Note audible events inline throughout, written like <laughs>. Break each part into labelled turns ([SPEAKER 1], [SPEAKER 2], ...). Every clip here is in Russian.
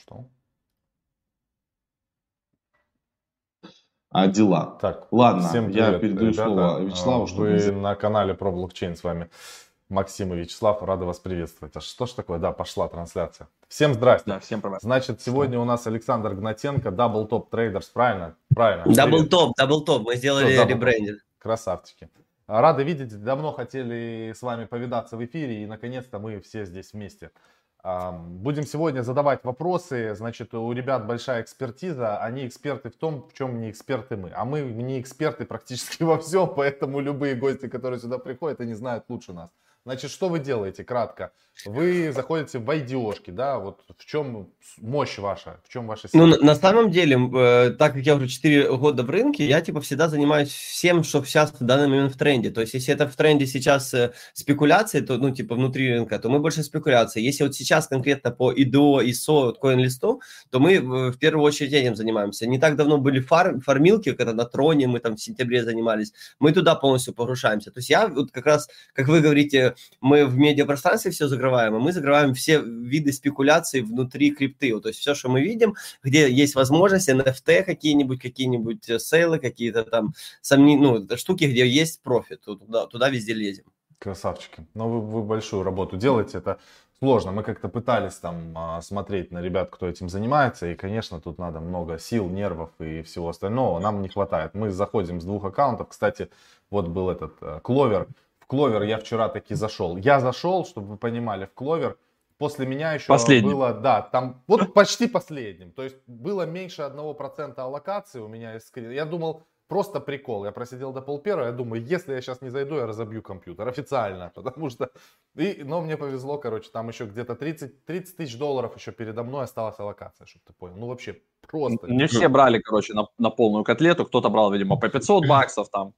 [SPEAKER 1] Что?
[SPEAKER 2] А дела?
[SPEAKER 1] Так,
[SPEAKER 2] Ладно,
[SPEAKER 1] всем
[SPEAKER 2] я
[SPEAKER 1] привет,
[SPEAKER 2] передаю
[SPEAKER 1] ребята.
[SPEAKER 2] слово Вячеславу,
[SPEAKER 1] А,
[SPEAKER 2] чтобы
[SPEAKER 1] Вы на канале про блокчейн с вами Максим и Вячеслав. Рады вас приветствовать. А что ж такое? Да, пошла трансляция. Всем здрасте.
[SPEAKER 3] Да, всем привет.
[SPEAKER 1] Значит, сегодня у нас Александр Гнатенко, Double Top Traders, правильно? Правильно. Double
[SPEAKER 4] Top, Double Top. Мы сделали ребрендинг.
[SPEAKER 1] Красавчики. Рады видеть. Давно хотели с вами повидаться в эфире, и наконец-то мы все здесь вместе. Будем сегодня задавать вопросы. Значит, у ребят большая экспертиза. Они эксперты в том, в чем не эксперты мы. А мы не эксперты практически <laughs> во всем, поэтому любые гости, которые сюда приходят, они знают лучше нас. Значит, что вы делаете, кратко? Вы заходите в IDO-шки, да? Вот в чем мощь ваша? В чем ваша сила?
[SPEAKER 4] Ну, на, самом деле, э, так как я уже 4 года в рынке, я типа всегда занимаюсь всем, что сейчас в данный момент в тренде. То есть, если это в тренде сейчас э, спекуляции, то, ну, типа внутри рынка, то мы больше спекуляции. Если вот сейчас конкретно по IDO, ISO, вот CoinList, то мы э, в первую очередь этим занимаемся. Не так давно были фар, фармилки, когда на Троне мы там в сентябре занимались. Мы туда полностью погружаемся. То есть я вот как раз, как вы говорите, мы в медиапространстве все закрываем, а мы закрываем все виды спекуляций внутри крипты. То есть все, что мы видим, где есть возможность, NFT какие-нибудь, какие-нибудь э, сейлы, какие-то там сомни... ну, штуки, где есть профит, туда, туда везде лезем.
[SPEAKER 1] Красавчики. Но вы, вы большую работу делаете, это сложно. Мы как-то пытались там а, смотреть на ребят, кто этим занимается, и, конечно, тут надо много сил, нервов и всего остального. Нам не хватает. Мы заходим с двух аккаунтов. Кстати, вот был этот э, Кловер. Кловер я вчера таки зашел. Я зашел, чтобы вы понимали, в Кловер. После меня еще
[SPEAKER 3] Последним.
[SPEAKER 1] было, да, там вот почти последним. То есть было меньше 1% аллокации у меня. из. Я думал, просто прикол. Я просидел до полпервого, я думаю, если я сейчас не зайду, я разобью компьютер официально, <laughs> потому что... И, но мне повезло, короче, там еще где-то 30, 30 тысяч долларов еще передо мной осталась аллокация, чтобы ты понял. Ну вообще просто.
[SPEAKER 3] Не все брали, короче, на, на полную котлету. Кто-то брал, видимо, по 500 баксов там.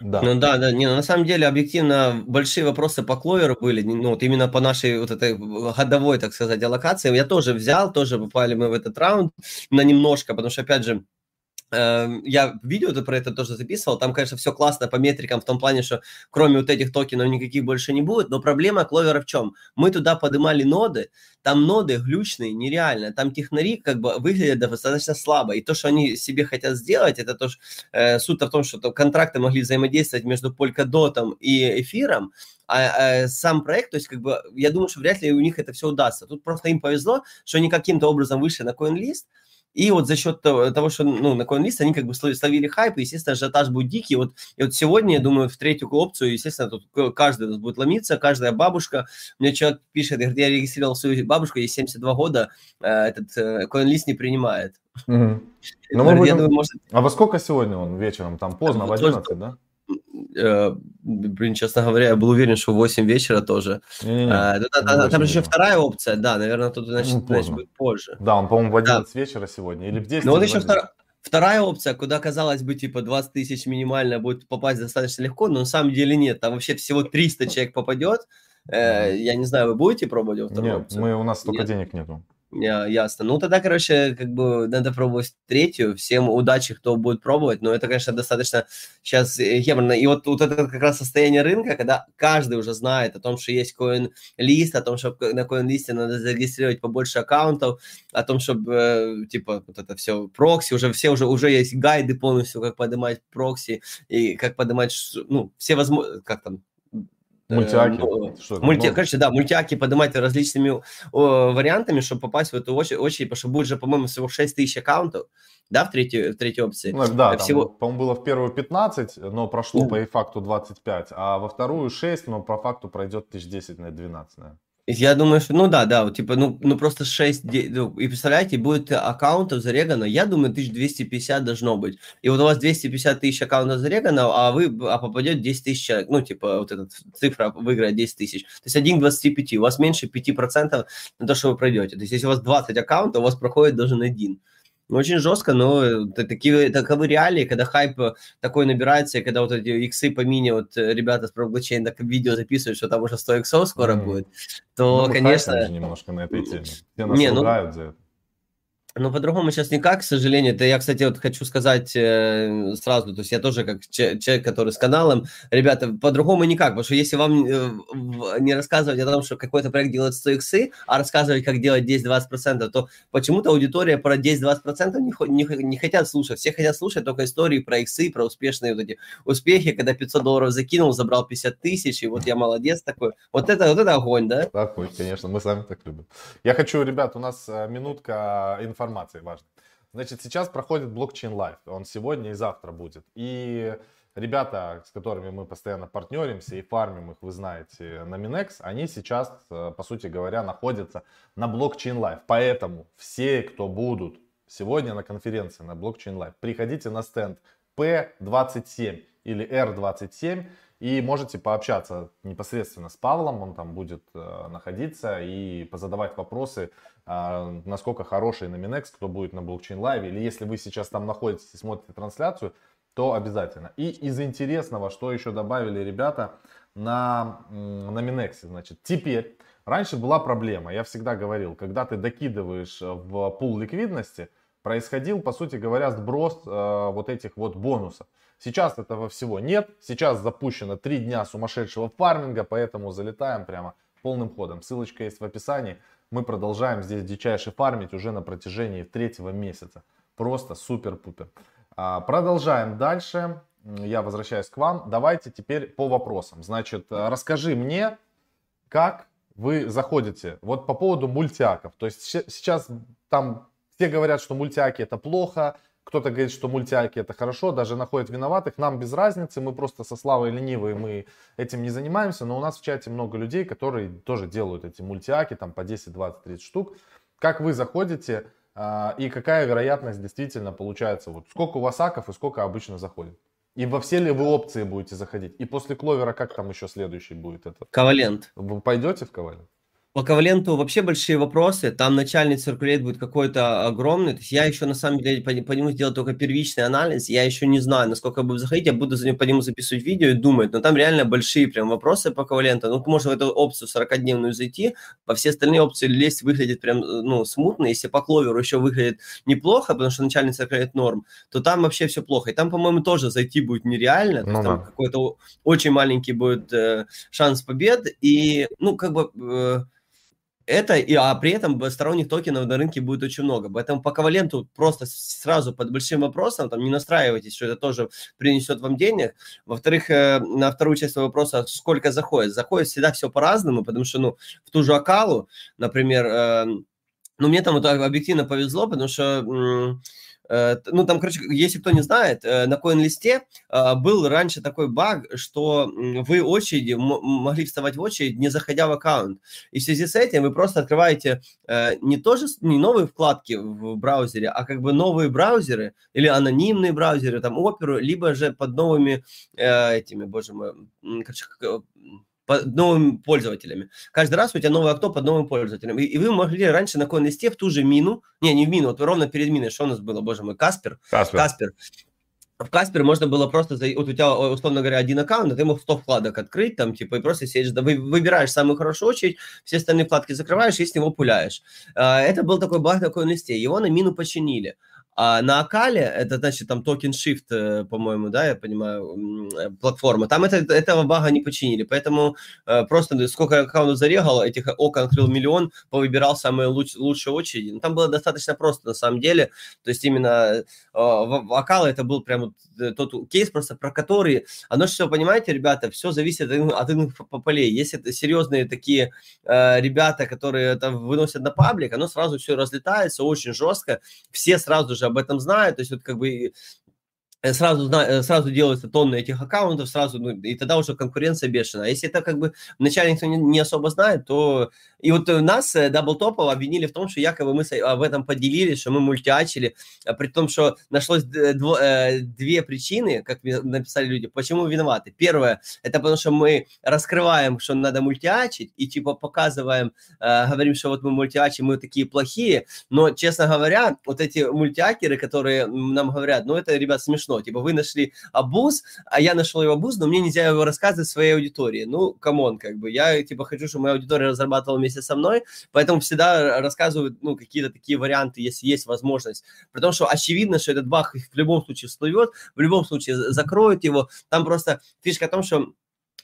[SPEAKER 1] Да.
[SPEAKER 4] Ну да, да, не, ну, на самом деле, объективно, большие вопросы по кловеру были, ну вот именно по нашей вот этой годовой, так сказать, аллокации. Я тоже взял, тоже попали мы в этот раунд на немножко, потому что, опять же, э, я видео -то про это тоже записывал, там, конечно, все классно по метрикам в том плане, что кроме вот этих токенов никаких больше не будет, но проблема кловера в чем? Мы туда поднимали ноды, там ноды глючные, нереально, там технари как бы выглядят достаточно слабо, и то, что они себе хотят сделать, это то, что э, суть в том, что там контракты могли взаимодействовать между Polkadot и эфиром, а, а сам проект, то есть как бы я думаю, что вряд ли у них это все удастся. Тут просто им повезло, что они каким-то образом вышли на CoinList, и вот за счет того, что ну, на CoinList они как бы словили хайп, и, естественно, ажиотаж будет дикий. Вот, и вот сегодня, я думаю, в третью опцию, естественно, тут каждый тут будет ломиться, каждая бабушка. Мне человек пишет, говорит, я регистрировал свою бабушку, ей 72 года, э, этот э, CoinList не принимает.
[SPEAKER 1] Мгм. <laughs> Ну, мы
[SPEAKER 4] Говорит,
[SPEAKER 1] будем-
[SPEAKER 4] думаю, может,
[SPEAKER 1] А во сколько сегодня он вечером? Там поздно, в
[SPEAKER 4] Вот
[SPEAKER 1] 11, да?
[SPEAKER 4] Э, блин, честно говоря, я был уверен, что в 8 вечера тоже.
[SPEAKER 1] Не-не-не.
[SPEAKER 4] А, да, да, да, там
[SPEAKER 1] 8
[SPEAKER 4] же еще вторая опция, да, наверное, тут значит,
[SPEAKER 1] Ну,
[SPEAKER 4] значит, будет позже.
[SPEAKER 1] Да, он, по-моему, в
[SPEAKER 4] Да.
[SPEAKER 1] 11 вечера сегодня. Или в 10.
[SPEAKER 4] Ну вот
[SPEAKER 1] или в
[SPEAKER 4] еще
[SPEAKER 1] 11.
[SPEAKER 4] втора- вторая опция, куда, казалось бы, типа 20 тысяч минимально будет попасть достаточно легко, но на самом деле нет. Там вообще всего 300 человек попадет. Э, я не знаю, вы будете пробовать во вторую
[SPEAKER 1] Нет,
[SPEAKER 4] опцию?
[SPEAKER 1] мы, у нас столько
[SPEAKER 4] Нет.
[SPEAKER 1] денег нету.
[SPEAKER 4] Я- ясно. Ну, тогда, короче, как бы надо пробовать третью. Всем удачи, кто будет пробовать. Но это, конечно, достаточно сейчас геморно. И вот, вот это как раз состояние рынка, когда каждый уже знает о том, что есть коин-лист, о том, что на коин-листе надо зарегистрировать побольше аккаунтов, о том, чтобы, э, типа, вот это все, прокси, уже все, уже, уже есть гайды полностью, как поднимать прокси и как поднимать, ну, все возможные, как там, э,
[SPEAKER 1] Мультиаки.
[SPEAKER 4] ну,
[SPEAKER 1] Что?
[SPEAKER 4] Мульти,
[SPEAKER 1] Ну,
[SPEAKER 4] короче, да, мультиаки поднимать различными о, вариантами, чтобы попасть в эту очередь, очередь, потому что будет же, по-моему, всего 6 тысяч аккаунтов, да, в третьей, в третьей опции.
[SPEAKER 1] Ну, да, там,
[SPEAKER 4] всего-
[SPEAKER 1] по-моему, было в первую 15, но прошло
[SPEAKER 4] Ну.
[SPEAKER 1] по факту 25, а во вторую 6, но по факту пройдет тысяч 10 на 12, наверное.
[SPEAKER 4] Я думаю, что, ну да, да, вот, типа, ну, ну просто 6, де- ну, и представляете, будет аккаунтов зарегано, я думаю, 1250 должно быть. И вот у вас 250 тысяч аккаунтов зарегано, а вы, а попадет 10 тысяч человек, ну, типа, вот эта цифра выиграет 10 тысяч. То есть 1 к 25, у вас меньше 5% на то, что вы пройдете. То есть если у вас 20 аккаунтов, у вас проходит должен один. Ну, очень жестко, но это такие, таковы реалии, когда хайп э, такой набирается, и когда вот эти иксы по мини, вот э, ребята с блокчейн так видео записывают, что там уже 100 иксов скоро
[SPEAKER 1] Мгм.
[SPEAKER 4] будет,
[SPEAKER 1] Ну,
[SPEAKER 4] то,
[SPEAKER 1] мы
[SPEAKER 4] конечно...
[SPEAKER 1] немножко на этой теме. Все нас
[SPEAKER 4] Не, ну-
[SPEAKER 1] за это.
[SPEAKER 4] Ну, по-другому сейчас никак, к сожалению. Это я, кстати, вот хочу сказать э, сразу, то есть я тоже как человек, который с каналом, ребята, по-другому никак, потому что если вам э, не рассказывать о том, что какой-то проект делает 100 иксы, а рассказывать, как делать 10-20%, то почему-то аудитория про 10-20% не, не, не хотят слушать. Все хотят слушать только истории про иксы, про успешные вот эти успехи, когда 500 долларов закинул, забрал 50 тысяч, и вот я молодец такой. Вот это, вот это огонь, да?
[SPEAKER 1] Такой, конечно, мы сами так любим. Я хочу, ребят, у нас э, минутка информации информации важной. Значит, сейчас проходит блокчейн лайф. Он сегодня и завтра будет. И ребята, с которыми мы постоянно партнеримся и фармим их, вы знаете, на Minex, они сейчас, э, по сути говоря, находятся на блокчейн лайф. Поэтому все, кто будут сегодня на конференции на блокчейн лайф, приходите на стенд P27 или R27 и можете пообщаться непосредственно с Павлом, он там будет э, находиться и позадавать вопросы, э, насколько хороший Nominex, кто будет на блокчейн лайве, или если вы сейчас там находитесь и смотрите трансляцию, то обязательно. И из интересного, что еще добавили ребята на Nominex, значит, теперь, раньше была проблема, я всегда говорил, когда ты докидываешь в пул ликвидности, происходил, по сути говоря, сброс э, вот этих вот бонусов. Сейчас этого всего нет. Сейчас запущено 3 дня сумасшедшего фарминга, поэтому залетаем прямо полным ходом. Ссылочка есть в описании. Мы продолжаем здесь дичайше фармить уже на протяжении третьего месяца. Просто супер-пупер. А, продолжаем дальше. Я возвращаюсь к вам. Давайте теперь по вопросам. Значит, расскажи мне, как вы заходите. Вот по поводу мультиаков. То есть сейчас там все говорят, что мультиаки это плохо, кто-то говорит, что мультяки это хорошо, даже находят виноватых. Нам без разницы, мы просто со Славой ленивые, мы этим не занимаемся. Но у нас в чате много людей, которые тоже делают эти мультяки, там по 10, 20, 30 штук. Как вы заходите а, и какая вероятность действительно получается? Вот сколько у вас аков и сколько обычно заходит? И во все ли вы опции будете заходить? И после кловера как там еще следующий будет это?
[SPEAKER 4] Ковалент.
[SPEAKER 1] Вы пойдете в ковалент?
[SPEAKER 4] По Коваленту вообще большие вопросы. Там начальный циркулет будет какой-то огромный. То есть я еще на самом деле по, по нему сделал только первичный анализ. Я еще не знаю, насколько буду заходить. Я буду за ним, по нему записывать видео и думать. Но там реально большие прям вопросы по Коваленту. Ну, можно в эту опцию 40-дневную зайти. По все остальные опции лезть выглядит прям ну, смутно. Если по кловеру еще выглядит неплохо, потому что начальный циркулет норм, то там вообще все плохо. И там, по-моему, тоже зайти будет нереально. Ну, там какой-то очень маленький будет э, шанс побед. И, ну, как бы... Э, это, и, а при этом сторонних токенов на рынке будет очень много. Поэтому по коваленту просто сразу под большим вопросом, там не настраивайтесь, что это тоже принесет вам денег. Во-вторых, э, на вторую часть вопроса, сколько заходит? Заходит всегда все по-разному, потому что, ну, в ту же Акалу, например, э, ну, мне там вот объективно повезло, потому что ну, там, короче, если кто не знает, э, на CoinList э, был раньше такой баг, что вы очереди могли вставать в очередь, не заходя в аккаунт. И в связи с этим вы просто открываете не тоже не новые вкладки в браузере, а как бы новые браузеры или анонимные браузеры, там, оперу, либо же под новыми этими, боже мой, короче, по новыми пользователями. Каждый раз у тебя новое окно под новым пользователем. И, и вы могли раньше на коин-листе в ту же мину, не, не в мину, вот ровно перед миной, что у нас было, боже мой, Каспер.
[SPEAKER 1] Каспер.
[SPEAKER 4] Каспер. В Каспер можно было просто, вот у тебя, условно говоря, один аккаунт, а ты мог 100 вкладок открыть, там, типа, и просто сидишь, да, вы, выбираешь самую хорошую очередь, все остальные вкладки закрываешь и с него пуляешь. А, это был такой баг на коин-листе, его на мину починили. А на Акале, это значит там токен Shift, э, по-моему, да, я понимаю, э, платформа, там это, этого бага не починили, поэтому э, просто сколько аккаунтов зарегал, этих окон открыл миллион, повыбирал самые луч, лучшие очереди. Ну, там было достаточно просто на самом деле, то есть именно э, в, в Акала это был прям э, тот кейс просто, про который, оно все, понимаете, ребята, все зависит от, от полей. Если это серьезные такие э, ребята, которые это выносят на паблик, оно сразу все разлетается очень жестко, все сразу же об этом знают, то есть вот как бы сразу, э, сразу делаются тонны этих аккаунтов, сразу, ну, и тогда уже конкуренция бешеная. А если это как бы вначале никто не, не особо знает, то... И вот нас, Double Top ов, обвинили в том, что якобы мы об этом поделились, что мы мультиачили, а при том, что нашлось дво, э, две причины, как написали люди, почему виноваты. Первое, это потому что мы раскрываем, что надо мультиачить, и типа показываем, э, говорим, что вот мы мультиачим, мы такие плохие, но, честно говоря, вот эти мультиакеры, которые нам говорят, ну, это, ребят, смешно, смешно. Типа, вы нашли абуз, а я нашел его абуз, но мне нельзя его рассказывать своей аудитории. Ну, come on, как бы, я, типа, хочу, чтобы моя аудитория разрабатывала вместе со мной, поэтому всегда рассказываю, ну, какие-то такие варианты, если есть возможность. При том, что очевидно, что этот баг в любом случае всплывет, в любом случае закроют его. Там просто фишка в том, что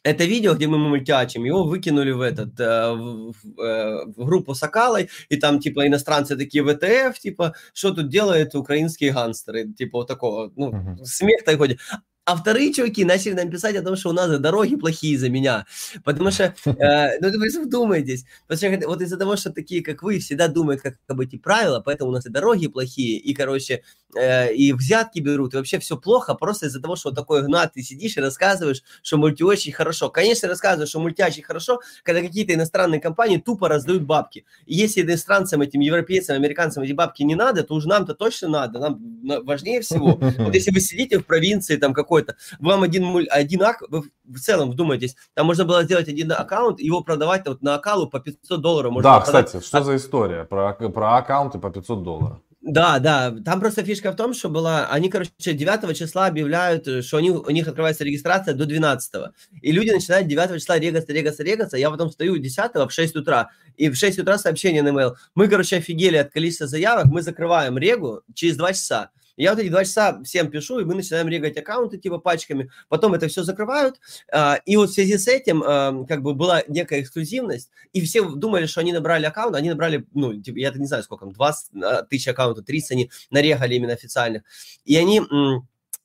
[SPEAKER 4] это видео, где мы мультячим, его выкинули в этот, э, в, в, э, в группу с Акалой, и там, типа, иностранцы такие ВТФ, типа, что тут делают украинские гангстеры, типа, вот такого, ну, uh-huh. смех такой. А вторые чуваки начали нам писать о том, что у нас дороги плохие из-за меня. Потому что, э, <laughs> ну, вы вдумайтесь. Потому что вот из-за того, что такие, как вы, всегда думают, как обойти правила, поэтому у нас и дороги плохие, и, короче, э, и взятки берут, и вообще все плохо, просто из-за того, что вот такой гнат, ты сидишь и рассказываешь, что мульти очень хорошо. Конечно, рассказываешь, что мульти очень хорошо, когда какие-то иностранные компании тупо раздают бабки. И если иностранцам, этим европейцам, американцам эти бабки не надо, то уж нам-то точно надо, нам важнее всего. <laughs> Вот если вы сидите в провинции, там, какой какой-то, вам один, один ак, вы в целом вдумайтесь, там можно было сделать один аккаунт, его продавать вот на аккаунт по 500 долларов.
[SPEAKER 1] Можно да, продать. кстати, что за история про, про аккаунты по 500 долларов?
[SPEAKER 4] Да, да, там просто фишка в том, что была, они, короче, 9 числа объявляют, что они, у них открывается регистрация до 12. И люди начинают 9 числа регаться, регаться, регаться. Я потом стою 10 в 6 утра, и в 6 утра сообщение на email. Мы, короче, офигели от количества заявок, мы закрываем регу через 2 часа. Я вот эти два часа всем пишу, и мы начинаем регать аккаунты типа пачками, потом это все закрывают, а, и вот в связи с этим а, как бы была некая эксклюзивность, и все думали, что они набрали аккаунт, они набрали, ну, типа, я не знаю сколько, 20 а, тысяч аккаунтов, 30 они нарегали именно официальных, и они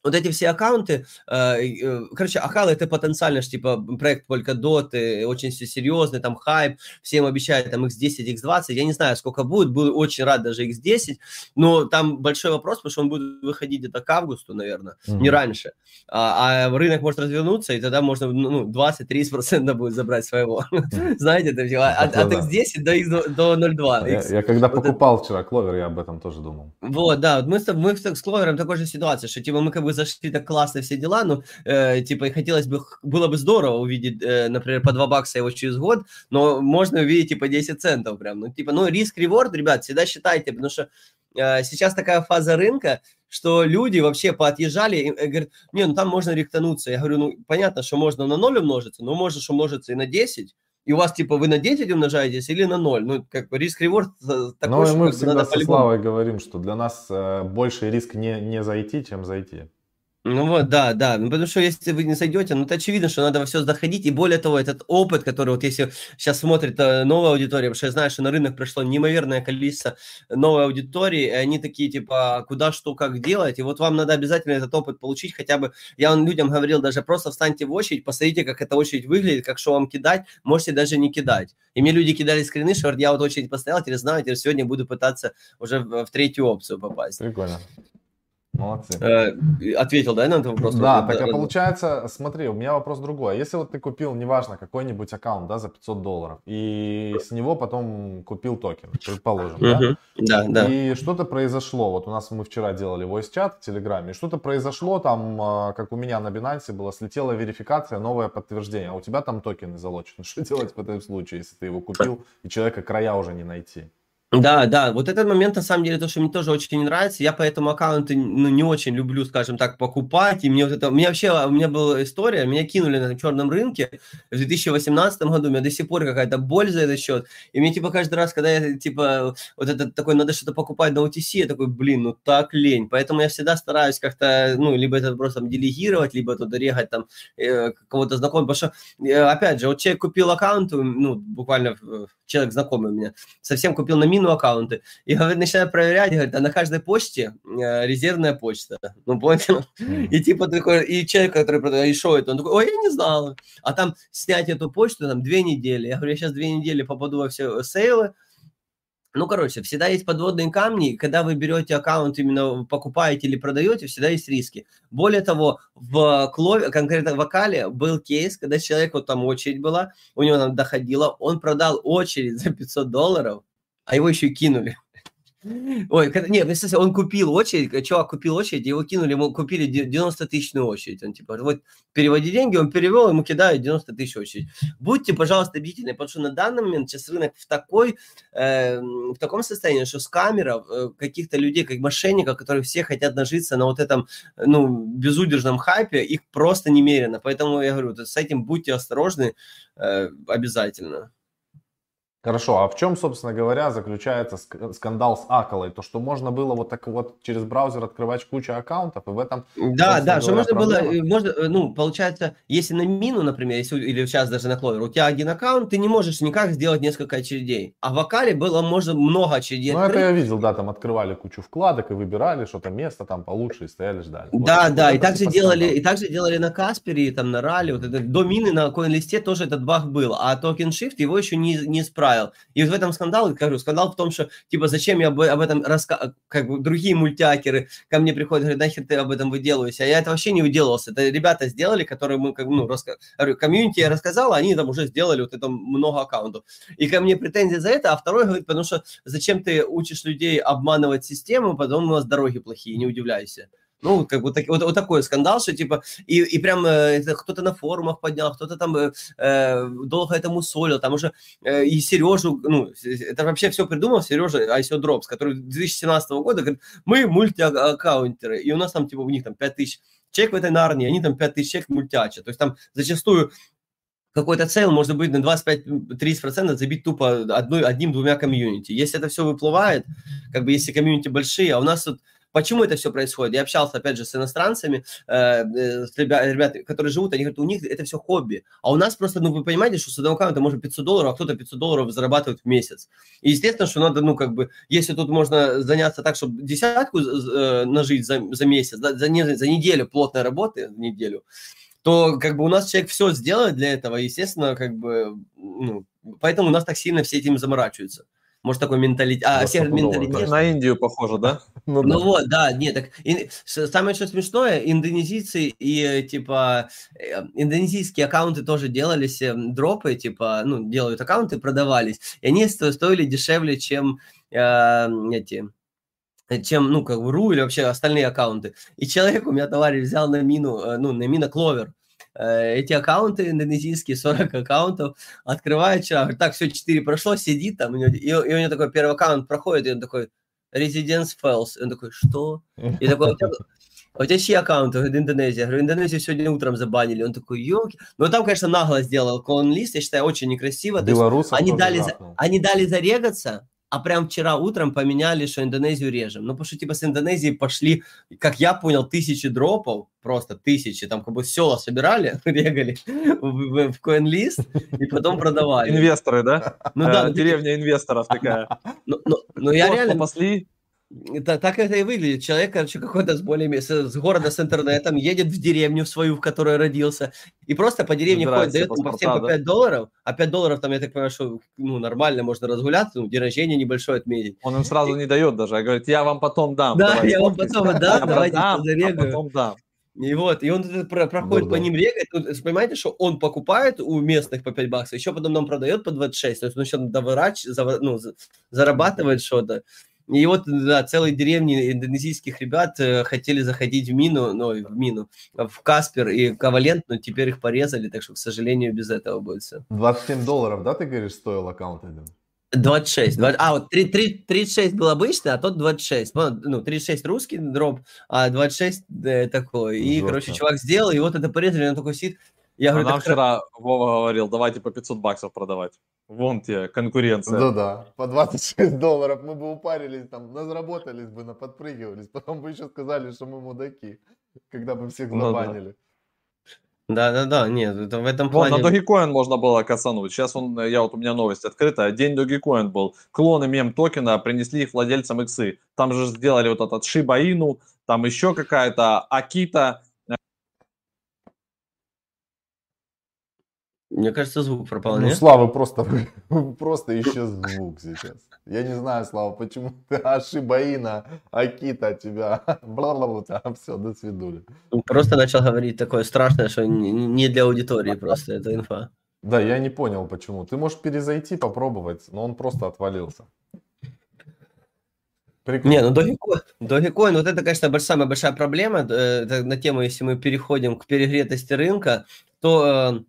[SPEAKER 4] вот эти все аккаунты, э, э, короче, Акала это потенциально, что, типа, проект Polkadot, очень все серьезный, там хайп, всем обещают там X10, X20, я не знаю, сколько будет, был очень рад даже X10, но там большой вопрос, потому что он будет выходить где-то к августу, наверное, mm-hmm. не раньше, а, а рынок может развернуться, и тогда можно, ну, 20-30% будет забрать своего, <laughs> знаете, все, от, от X10 до, X, до 0.2.
[SPEAKER 1] Я, когда покупал вчера Кловер, я об этом тоже думал.
[SPEAKER 4] Вот, да, мы, мы с Кловером такой же ситуации, что, типа, мы как бы зашли так классно все дела, но, э, типа, и хотелось бы, было бы здорово увидеть, э, например, по 2 бакса его через год, но можно увидеть, типа, 10 центов прям, ну, типа, ну, риск-реворд, ребят, всегда считайте, потому что э, сейчас такая фаза рынка, что люди вообще поотъезжали и говорят, не, ну там можно ректануться. Я говорю, ну понятно, что можно на 0 умножиться, но можно, что умножиться и на 10, и у вас типа вы на 10 умножаетесь или на 0. Ну, как бы риск-реворд
[SPEAKER 1] э, такой, Ну, и мы всегда со Славой говорим, что для нас э, больше риск не, не зайти, чем зайти.
[SPEAKER 4] Ну вот, да, да. Ну, потому что если вы не зайдете, ну, это очевидно, что надо во все заходить. И более того, этот опыт, который вот если сейчас смотрит э, новая аудитория, потому что я знаю, что на рынок пришло неимоверное количество новой аудитории, и они такие, типа, куда, что, как делать. И вот вам надо обязательно этот опыт получить хотя бы. Я он людям говорил, даже просто встаньте в очередь, посмотрите, как эта очередь выглядит, как что вам кидать, можете даже не кидать. И мне люди кидали скрины, что я вот очередь поставил, теперь знаю, теперь сегодня буду пытаться уже в третью опцию попасть.
[SPEAKER 1] Прикольно. Молодцы.
[SPEAKER 4] Э, ответил, да, на этот вопрос?
[SPEAKER 1] Да, так а получается, смотри, у меня вопрос другой. Если вот ты купил, неважно, какой-нибудь аккаунт, да, за 500 долларов, и с него потом купил токен, предположим, да?
[SPEAKER 4] Да, да.
[SPEAKER 1] И что-то произошло, вот у нас мы вчера делали voice-чат в Телеграме, что-то произошло там, а, как у меня на Binance было, слетела верификация, новое подтверждение, а у тебя там токены залочены. <laughs> Что делать в этом случае, если ты его купил, и человека края уже не найти?
[SPEAKER 4] Да, да, вот этот момент, на самом деле, то, что мне тоже очень не нравится, я поэтому аккаунты, ну, не очень люблю, скажем так, покупать, и мне вот это, у меня вообще, у меня была история, меня кинули на черном рынке в 2018 году, у меня до сих пор какая-то боль за этот счет, и мне, типа, каждый раз, когда я, типа, вот это такой, надо что-то покупать на OTC, я такой, блин, ну, так лень, поэтому я всегда стараюсь как-то, ну, либо это просто там делегировать, либо туда регать там э, кого-то знакомого, потому что, э, опять же, вот человек купил аккаунт, ну, буквально человек знакомый у меня, совсем купил на мину аккаунты. И говорит, начинаю проверять, говорит, а на каждой почте э, резервная почта. Ну, понял? И типа такой, и человек, который продает, и что это? Он такой, ой, я не знал. А там снять эту почту, там, две недели. Я говорю, я сейчас две недели попаду во все сейлы, ну, короче, всегда есть подводные камни. Когда вы берете аккаунт, именно покупаете или продаете, всегда есть риски. Более того, в Клове, конкретно в Акале, был кейс, когда человек, вот там очередь была, у него там доходило, он продал очередь за 500 долларов, а его еще и кинули. <laughs> Ой, когда- не, представьте, он купил очередь, чувак купил очередь, его кинули, ему купили де- 90-тысячную очередь. Он типа, вот переводи деньги, он перевел, ему кидают 90 тысяч очередь. Будьте, пожалуйста, бдительны, потому что на данный момент сейчас рынок в такой, э, в таком состоянии, что скамеров, э, каких-то людей, как мошенников, которые все хотят нажиться на вот этом, э, ну, безудержном хайпе, их просто немерено. Поэтому я говорю, с этим будьте осторожны э, обязательно.
[SPEAKER 1] Хорошо, а в чем, собственно говоря, заключается ск- скандал с Аколой? То, что можно было вот так вот через браузер открывать кучу аккаунтов, и в этом
[SPEAKER 4] Да, да, что можно было,
[SPEAKER 1] проблема.
[SPEAKER 4] э, можно, э, ну, получается, если на мину, например, если, или сейчас даже на кловер, у тебя один аккаунт, ты не можешь никак сделать несколько очередей. А в Акале было, можно много очередей
[SPEAKER 1] Ну, это
[SPEAKER 4] открыть.
[SPEAKER 1] я видел, да, там открывали кучу вкладок и выбирали что-то место там получше и стояли ждали. Вот
[SPEAKER 4] Да,
[SPEAKER 1] это-
[SPEAKER 4] да,
[SPEAKER 1] вот
[SPEAKER 4] и
[SPEAKER 1] это
[SPEAKER 4] также
[SPEAKER 1] типа
[SPEAKER 4] делали, и также делали на Каспере, и там на Rally, вот это, до мины на CoinList е тоже этот баг был, а токен Shift его еще не, не исправил. И вот в этом скандал, говорю, скандал в том, что, типа, зачем я об, этом рассказываю, как бы другие мультиакеры ко мне приходят, говорят, нахер ты об этом выделываешься, а я это вообще не выделывался, это ребята сделали, которые мы, как, ну, раска... комьюнити я рассказал, они там уже сделали вот это много аккаунтов. И ко мне претензии за это, а второй говорит, потому что зачем ты учишь людей обманывать систему, потом у нас дороги плохие, не удивляйся. Ну, как бы так, вот, вот такой скандал, что типа, и, и прям э, это кто-то на форумах поднял, кто-то там э, э, долго этому солил, там уже э, и Сережу, ну, это вообще все придумал Сережа ICO Drops, который 2017 года говорит, мы мультиаккаунтеры, и у нас там, типа, у них там 5000 человек в этой нарнии, они там 5000 человек мультячат, то есть там зачастую какой-то цел может быть на 25-30% забить тупо одной, одним-двумя комьюнити. Если это все выплывает, как бы если комьюнити большие, а у нас тут Почему это все происходит? Я общался, опять же, с иностранцами, э, э, с ребя- ребятами, которые живут, они говорят, у них это все хобби. А у нас просто, ну, вы понимаете, что с одного аккаунта может 500 долларов, а кто-то 500 долларов зарабатывает в месяц. И естественно, что надо, ну, как бы, если тут можно заняться так, чтобы десятку э, нажить за, за месяц, за, не- за неделю плотной работы, в неделю, то как бы у нас человек все сделает для этого, естественно, как бы, ну, поэтому у нас так сильно все этим заморачиваются. Может, такой менталитет, а,
[SPEAKER 1] Да,
[SPEAKER 4] менталитет.
[SPEAKER 3] На Индию похоже, да? <laughs>
[SPEAKER 1] Ну,
[SPEAKER 4] Ну
[SPEAKER 1] да.
[SPEAKER 4] вот, да, нет, так и- самое что смешное, индонезийцы и типа э, индонезийские аккаунты тоже делались, э, дропы, типа, ну, делают аккаунты, продавались, и они сто- стоили дешевле, чем э, эти, чем, ну, как бы, РУ или вообще остальные аккаунты. И человек у меня, товарищ, взял на мину, э, ну, на мина Кловер, эти аккаунты индонезийские, 40 аккаунтов, открывает вчера, говорит, так, все, 4 прошло, сидит там, у него- и, и у него такой первый аккаунт проходит, и он такой, Residence Files. И он такой, что? И такой, «А у тебя, у тебя чьи аккаунты? Говорит, Индонезия. Я говорю, Индонезию сегодня утром забанили. Он такой, елки. Ну, там, конечно, нагло сделал колон-лист, я считаю, очень некрасиво.
[SPEAKER 1] Белорусов
[SPEAKER 4] они дали, за, они дали зарегаться, а прям вчера утром поменяли, что Индонезию режем. Ну, потому что, типа, с Индонезии пошли, как я понял, тысячи дропов, просто тысячи, там как бы села собирали, <laughs> регали в, в, в CoinList и потом продавали.
[SPEAKER 3] Инвесторы, да?
[SPEAKER 4] Ну
[SPEAKER 3] Э,
[SPEAKER 4] да, ну,
[SPEAKER 3] Деревня инвесторов такая. <laughs>
[SPEAKER 4] ну, ну, ну, я реально,
[SPEAKER 3] попасли.
[SPEAKER 4] Это, так это и выглядит. Человек, короче, какой-то с более с, с города с интернетом едет в деревню в свою, в которой родился, и просто по деревне ходит, дает по всем по
[SPEAKER 3] да?
[SPEAKER 4] 5 долларов, а 5 долларов там, я так понимаю, что ну, нормально можно разгуляться, ну, день рождения небольшой отметить.
[SPEAKER 3] Он им сразу не дает даже, а говорит, я вам потом дам.
[SPEAKER 4] Да,
[SPEAKER 3] Давай,
[SPEAKER 4] я вам потом отдам,
[SPEAKER 3] Я
[SPEAKER 4] давайте зарегаю.
[SPEAKER 3] потом дам.
[SPEAKER 4] И вот, и он про- проходит по
[SPEAKER 1] Дурдом.
[SPEAKER 4] ним регает, понимаете, что он покупает у местных по 5 баксов, еще потом нам продает по 26, то есть он еще довырач, заво- ну, за- зарабатывает что-то. И вот, да, целые деревни индонезийских ребят э, хотели заходить в мину, ну, в мину, в Каспер и Ковалент, но теперь их порезали, так что, к сожалению, без этого будет все.
[SPEAKER 1] 27 долларов, да, ты говоришь, стоил аккаунт один?
[SPEAKER 4] 26. 20 а, вот 3, 3, 36 был обычный, а тот 26. Понял? Ну, 36 русский дроп, а 26 э, такой. И,
[SPEAKER 1] Жестко.
[SPEAKER 4] короче, чувак сделал, и вот это порезали, он такой сидит. Я
[SPEAKER 3] А
[SPEAKER 4] говорю,
[SPEAKER 3] нам
[SPEAKER 4] так
[SPEAKER 3] вчера Вова говорил, давайте по 500 баксов продавать. Вон тебе конкуренция.
[SPEAKER 1] Да-да, по 26 долларов мы бы упарились там, заработались бы, подпрыгивались, потом бы еще сказали, что мы мудаки, когда бы всех
[SPEAKER 3] Ну да.
[SPEAKER 1] забанили.
[SPEAKER 4] Да-да-да, нет, это в этом
[SPEAKER 3] Вон, на
[SPEAKER 4] плане...
[SPEAKER 3] Dogecoin можно было касануть. Сейчас он, я вот у меня новость открыта. День Dogecoin был. Клоны мем токена принесли их владельцам иксы. Там же сделали вот этот Shiba Inu, там еще какая-то Акита.
[SPEAKER 4] Мне кажется, звук пропал,
[SPEAKER 1] Ну,
[SPEAKER 4] нет?
[SPEAKER 1] Славы просто, <laughs> просто исчез звук сейчас. Я не знаю, Слава, почему ты Ашибаина, Акита тебя, <laughs> бла-бла-бла, все, до свидули.
[SPEAKER 4] Просто начал говорить такое страшное, что не для аудитории просто, это инфа.
[SPEAKER 1] Да, я не понял, почему. Ты можешь перезайти, попробовать, но он просто отвалился. Прикольно.
[SPEAKER 4] Не, ну Dogecoin, Dogecoin, вот это, конечно, самая большая проблема. э, это на тему, если мы переходим к перегретости рынка, то, э,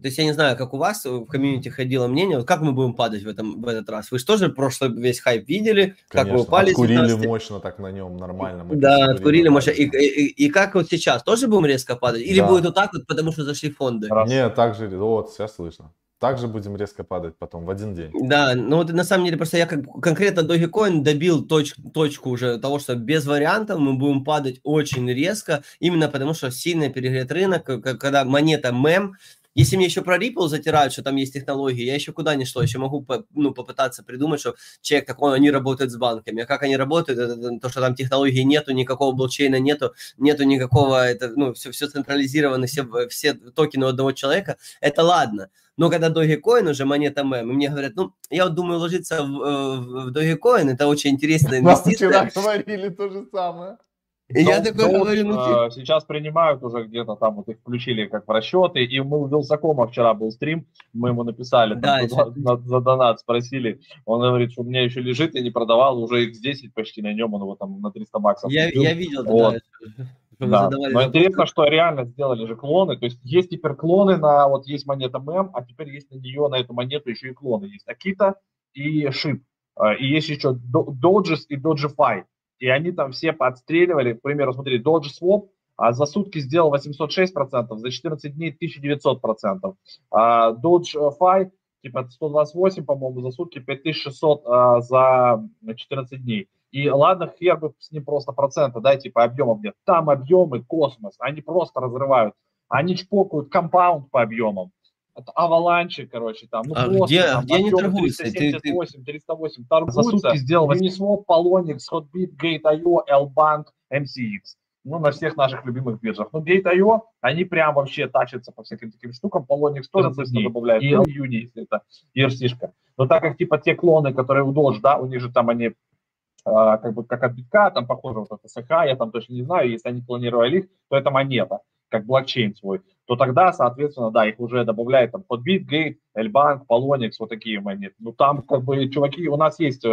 [SPEAKER 4] то есть я не знаю, как у вас в комьюнити ходило мнение, вот как мы будем падать в, этом, в этот раз? Вы же тоже прошлый весь хайп видели, как вы
[SPEAKER 1] Конечно,
[SPEAKER 4] упали 19?
[SPEAKER 1] мощно так на нем, нормально. мы
[SPEAKER 4] Да, откурили, может, и, и, и как вот сейчас? Тоже будем резко падать? Или
[SPEAKER 1] Да.
[SPEAKER 4] будет вот так вот, потому что зашли фонды?
[SPEAKER 3] Раз.
[SPEAKER 1] Не, так же, вот, сейчас слышно. Также будем резко падать потом в один день.
[SPEAKER 4] Да, ну вот на самом деле просто я как конкретно Dogecoin добил точ, точку уже того, что без вариантов мы будем падать очень резко, именно потому что сильно перегрет рынок, когда монета мем, если мне еще про Ripple затирают, что там есть технологии, я еще куда ни шло, еще могу ну, попытаться придумать, что человек так, он, они работают с банками. А как они работают, это, то, что там технологий нету, никакого блокчейна нету, нету никакого, это, ну, все, все централизировано, все, все токены одного человека, это ладно. Но когда Dogecoin уже монета мем, мне говорят, ну, я вот думаю ложиться в, э, в Dogecoin, это очень интересная инвестиция.
[SPEAKER 1] вчера <laughs> говорили то же самое.
[SPEAKER 4] И я такой говорю, ну,
[SPEAKER 3] э, сейчас принимают уже где-то там, вот их включили как в расчеты, и мы у Вилсакома вчера был стрим, мы ему написали,
[SPEAKER 4] Да,
[SPEAKER 3] за, донат спросили, он говорит, что у меня еще лежит, я не продавал, уже x10 почти на нем, он его там на 300 баксов
[SPEAKER 4] я, я видел, да,
[SPEAKER 3] Вот. Да.
[SPEAKER 4] задавали
[SPEAKER 3] Но интересно, что реально сделали же клоны. То есть есть теперь клоны на вот есть монета мем, а теперь есть на нее на эту монету еще и клоны. Есть Акита и Шип. А, И есть еще До- Dodges и Dodgify. И они там все подстреливали. К примеру, смотри, Dodge Swap а за сутки сделал 806%, за 14 дней 1900%. А Dodge типа 128, по-моему, за сутки 5600 а, за 14 дней. И ладно, хер бы с ним просто процента, да, типа объемов нет. Там объемы космос, они просто разрывают. Они чпокают компаунд по объемам. Аваланчи, короче, там. Ну,
[SPEAKER 4] А
[SPEAKER 3] просто,
[SPEAKER 4] где-
[SPEAKER 3] там,
[SPEAKER 4] где они торгуются? Ты- ты-
[SPEAKER 3] 378, 308. Торгуются. За сутки сделал Uniswap, Polonix, Hotbit, Gate.io, L-Bank, MCX. Ну, на всех наших любимых биржах. Ну, Gate.io, они прям вообще тачатся по всяким таким штукам. Polonix тоже быстро добавляет. И июне, если это ERC-шка. Но так как, типа, те клоны, которые у Doge, да, у них же там они а, как бы как от битка, там похоже вот это СХ, я там точно не знаю, если они клонировали их, то это монета, как блокчейн свой, то тогда, соответственно, да, их уже добавляет там Hotbit, Gate, L-Bank, Polonix, вот такие монеты. Ну, там как бы, чуваки, у нас есть э,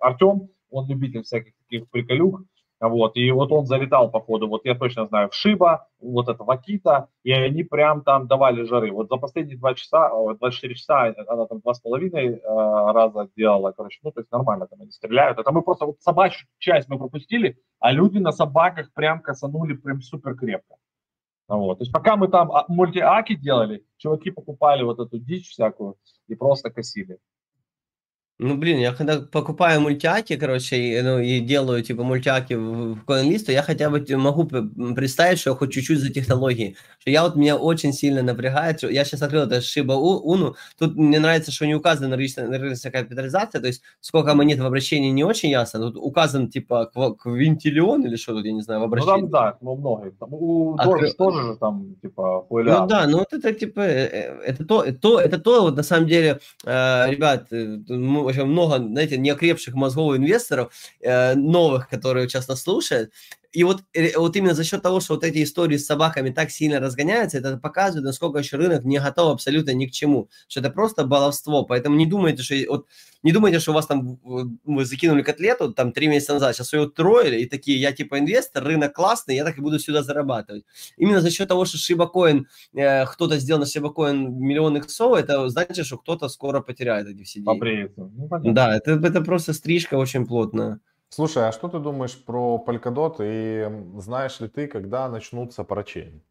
[SPEAKER 3] Артем, он любитель всяких таких приколюк, вот, и вот он залетал, походу, вот я точно знаю, в Шиба, вот это Вакита, и они прям там давали жары. Вот за последние два часа, о, 24 часа она там два с половиной э, раза делала, короче, ну, то есть нормально там они стреляют. Это мы просто вот собачью часть мы пропустили, а люди на собаках прям косанули прям супер крепко. Вот. То есть пока мы там а, мультиаки делали, чуваки покупали вот эту дичь всякую и просто косили.
[SPEAKER 4] Ну, блин, я когда покупаю мультяки, короче, и, ну, и делаю, типа, мультяки в, в CoinList, то я хотя бы те- могу представить, что я хоть чуть-чуть за технологии. Что я вот, меня очень сильно напрягает, что я сейчас открыл это Shiba Uno, тут мне нравится, что не указана рыночная, рыночная капитализация, то есть сколько монет в обращении не очень ясно, тут указан, типа, квинтиллион или что тут, я не знаю, в
[SPEAKER 3] Ну
[SPEAKER 4] обращении.
[SPEAKER 3] там, да, ну, много. их. Там, у
[SPEAKER 4] А ты-
[SPEAKER 3] тоже же там, типа,
[SPEAKER 4] Ну
[SPEAKER 3] хуэля.
[SPEAKER 4] да, ну вот это типа, э, э, это то, то, это то, вот на самом деле, э, ребят, э, очень много, знаете, неокрепших мозгов инвесторов, э, новых, которые сейчас нас слушают, и вот, э, вот именно за счет того, что вот эти истории с собаками так сильно разгоняются, это показывает, насколько еще рынок не готов абсолютно ни к чему, что это просто баловство, поэтому не думайте, что вот не думайте, что у вас там э, вы закинули котлету там три месяца назад, сейчас ее утроили, и такие, я типа инвестор, рынок классный, я так и буду сюда зарабатывать. Именно за счет того, что Coin, э, кто-то сделал на Coin миллион иксов, это значит, что кто-то скоро потеряет эти все деньги.
[SPEAKER 3] Побреется. Ну, понятно.
[SPEAKER 4] Да, это, это просто стрижка очень плотная.
[SPEAKER 1] Слушай, а что ты думаешь про Polkadot и знаешь ли ты, когда начнутся парачейн?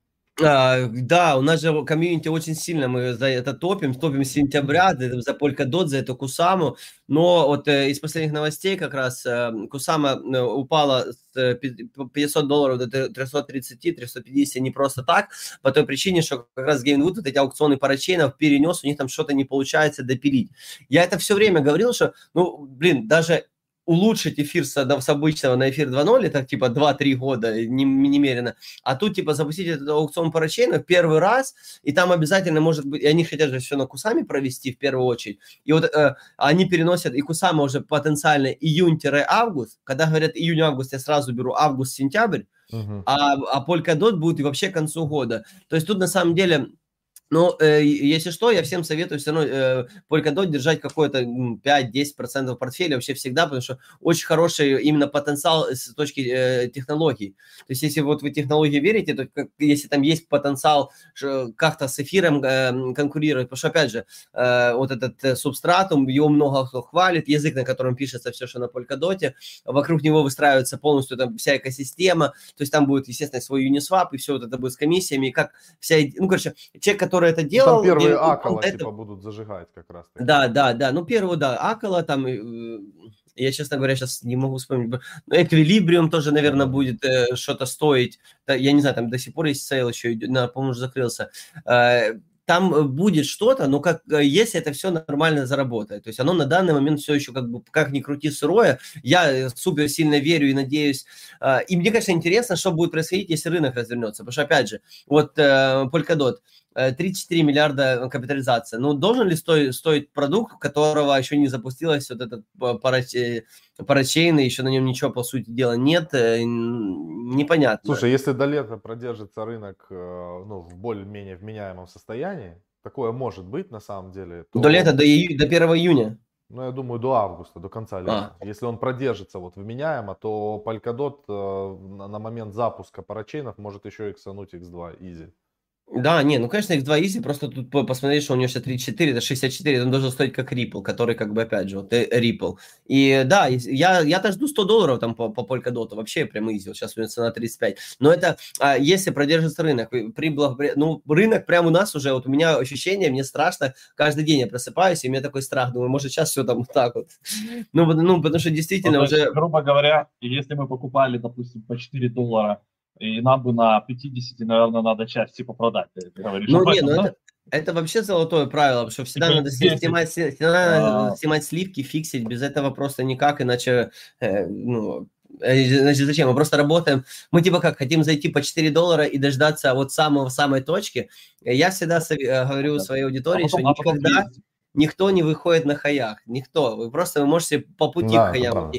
[SPEAKER 4] А, да, у нас же комьюнити очень сильно мы за это топим, топим с сентября за Polkadot, за эту Кусаму, но вот э, из последних новостей как раз э, Кусама э, упала с э, пи- 500 долларов до 330-350 не просто так, по той причине, что как раз Геймвуд вот эти аукционы парачейнов перенес, у них там что-то не получается допилить. Я это все время говорил, что, ну, блин, даже улучшить эфир с, с обычного на эфир 2.0, это типа 2-3 года не, немерено, а тут типа запустить этот аукцион парачейнов первый раз, и там обязательно может быть, и они хотят же все на Кусами провести в первую очередь, и вот э, они переносят, и Кусама уже потенциально июнь-август, когда говорят июнь-август, я сразу беру август-сентябрь,
[SPEAKER 1] Мгм.
[SPEAKER 4] а, а Polkadot будет вообще к концу года. То есть тут на самом деле Но э, если что, я всем советую все равно э, Polkadot держать какой-то 5-10% портфеля вообще всегда, потому что очень хороший именно потенциал с точки э, технологий. То есть если вот вы технологии верите, то как, если там есть потенциал как-то с эфиром э, конкурировать, потому что опять же, э, вот этот э, субстратум, его много кто хвалит, язык, на котором пишется все, что на Polkadot, вокруг него выстраивается полностью там вся экосистема, то есть там будет, естественно, свой Uniswap, и все вот это будет с комиссиями, и как вся, ну, короче, человек, который который это ну, делал...
[SPEAKER 1] Там первые Acala, это... типа, будут зажигать как раз.
[SPEAKER 4] -таки. Да, да, да. Ну, первый, да, Acala там... Э, я, честно говоря, сейчас не могу вспомнить. Но Эквилибриум тоже, наверное, будет э, что-то стоить. Я не знаю, там до сих пор есть sale еще, по-моему, уже закрылся. Э, там э, будет что-то, но как э, если это все нормально заработает. То есть оно на данный момент все еще как бы как ни крути сырое. Я супер сильно верю и надеюсь. И мне, конечно, интересно, что будет происходить, если рынок развернется. Потому что, опять же, вот Polkadot, 34 миллиарда капитализация. Ну, должен ли стоить, стоить продукт, у которого еще не запустилась вот этот парачейн, еще на нем ничего, по сути дела, нет, непонятно.
[SPEAKER 1] Слушай, если до лета продержится рынок ну, в более-менее вменяемом состоянии, такое может быть на самом деле.
[SPEAKER 4] То... До лета, до, ию... до 1 июня?
[SPEAKER 1] Ну, я думаю, до августа, до конца лета. А. Если он продержится вот вменяемо, то Polkadot э, на момент запуска парачейнов может еще иксануть X2 easy.
[SPEAKER 4] Да, не, ну, конечно, X2 Easy, просто тут посмотреть, что у него сейчас 34, это 64, он должен стоить как Ripple, который, как бы, опять же, вот э, Ripple. И да, я, я даже жду 100 долларов там по, по Polkadot, вообще прям easy, вот сейчас у него цена 35. Но это, а, если продержится рынок, при благопри... ну, рынок прямо у нас уже, вот у меня ощущение, мне страшно, каждый день я просыпаюсь, и у меня такой страх, думаю, может, сейчас все там вот так вот. Ну, ну потому что действительно
[SPEAKER 3] ну,
[SPEAKER 4] уже...
[SPEAKER 3] Грубо говоря, если мы покупали, допустим, по 4 доллара и нам бы на 50, наверное, надо часть типа продать. Ты
[SPEAKER 4] говоришь, ну, не, ну да? это, это вообще золотое правило, что всегда надо снимать, всегда а... снимать сливки, фиксить, без этого просто никак, иначе, э, ну, э, Значит, зачем? Мы просто работаем. Мы типа как, хотим зайти по 4 доллара и дождаться вот самого самой точки. Я всегда э, говорю своей аудитории, а потом, что никогда а никто не выходит на хаях. Никто. Вы просто вы можете по пути да, к хаям.